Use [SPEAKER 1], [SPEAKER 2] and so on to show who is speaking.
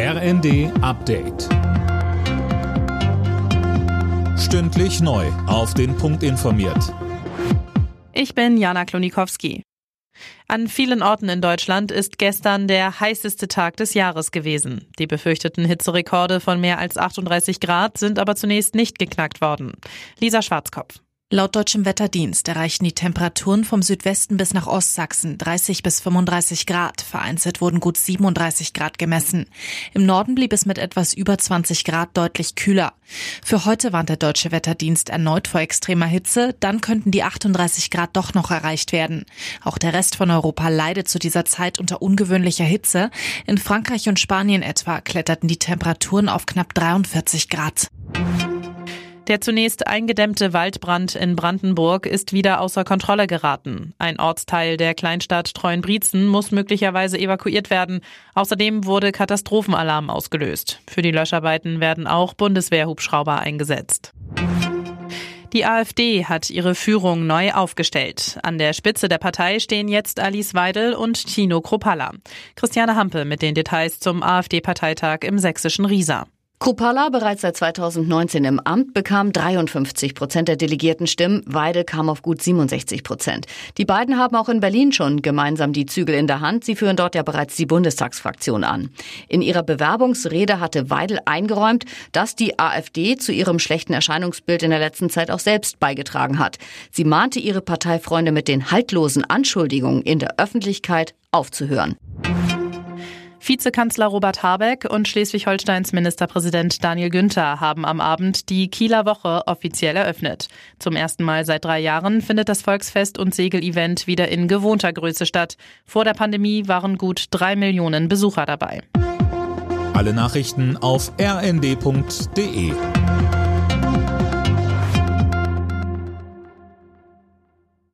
[SPEAKER 1] RND Update. Stündlich neu. Auf den Punkt informiert.
[SPEAKER 2] Ich bin Jana Klonikowski. An vielen Orten in Deutschland ist gestern der heißeste Tag des Jahres gewesen. Die befürchteten Hitzerekorde von mehr als 38 Grad sind aber zunächst nicht geknackt worden. Lisa Schwarzkopf.
[SPEAKER 3] Laut deutschem Wetterdienst erreichten die Temperaturen vom Südwesten bis nach Ostsachsen 30 bis 35 Grad. Vereinzelt wurden gut 37 Grad gemessen. Im Norden blieb es mit etwas über 20 Grad deutlich kühler. Für heute warnt der deutsche Wetterdienst erneut vor extremer Hitze. Dann könnten die 38 Grad doch noch erreicht werden. Auch der Rest von Europa leidet zu dieser Zeit unter ungewöhnlicher Hitze. In Frankreich und Spanien etwa kletterten die Temperaturen auf knapp 43 Grad.
[SPEAKER 2] Der zunächst eingedämmte Waldbrand in Brandenburg ist wieder außer Kontrolle geraten. Ein Ortsteil der Kleinstadt Treuenbrietzen muss möglicherweise evakuiert werden. Außerdem wurde Katastrophenalarm ausgelöst. Für die Löscharbeiten werden auch Bundeswehrhubschrauber eingesetzt. Die AfD hat ihre Führung neu aufgestellt. An der Spitze der Partei stehen jetzt Alice Weidel und Tino Kropalla. Christiane Hampe mit den Details zum AfD-Parteitag im sächsischen Riesa.
[SPEAKER 4] Kruppalla, bereits seit 2019 im Amt, bekam 53 Prozent der delegierten Stimmen. Weidel kam auf gut 67 Prozent. Die beiden haben auch in Berlin schon gemeinsam die Zügel in der Hand. Sie führen dort ja bereits die Bundestagsfraktion an. In ihrer Bewerbungsrede hatte Weidel eingeräumt, dass die AfD zu ihrem schlechten Erscheinungsbild in der letzten Zeit auch selbst beigetragen hat. Sie mahnte ihre Parteifreunde mit den haltlosen Anschuldigungen in der Öffentlichkeit aufzuhören.
[SPEAKER 2] Vizekanzler Robert Habeck und Schleswig-Holsteins Ministerpräsident Daniel Günther haben am Abend die Kieler Woche offiziell eröffnet. Zum ersten Mal seit drei Jahren findet das Volksfest und Segelevent wieder in gewohnter Größe statt. Vor der Pandemie waren gut drei Millionen Besucher dabei.
[SPEAKER 1] Alle Nachrichten auf rnd.de